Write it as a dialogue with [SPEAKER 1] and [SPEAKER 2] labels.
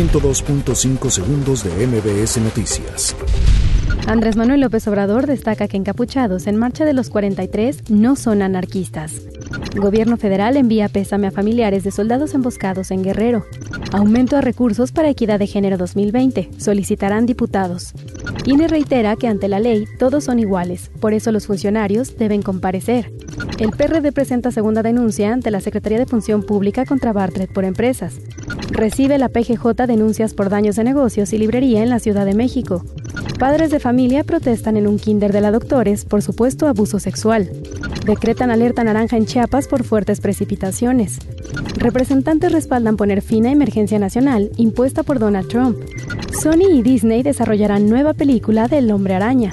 [SPEAKER 1] 102.5 segundos de MBS Noticias.
[SPEAKER 2] Andrés Manuel López Obrador destaca que encapuchados en marcha de los 43 no son anarquistas. Gobierno federal envía pésame a familiares de soldados emboscados en Guerrero. Aumento a recursos para equidad de género 2020. Solicitarán diputados. INE reitera que ante la ley todos son iguales, por eso los funcionarios deben comparecer. El PRD presenta segunda denuncia ante la Secretaría de Función Pública contra Bartlett por empresas. Recibe la PGJ denuncias por daños de negocios y librería en la Ciudad de México. Padres de familia protestan en un kinder de la Doctores por supuesto abuso sexual. Decretan alerta naranja en Chiapas por fuertes precipitaciones. Representantes respaldan poner fin a emergencia nacional impuesta por Donald Trump. Sony y Disney desarrollarán nueva película del hombre araña.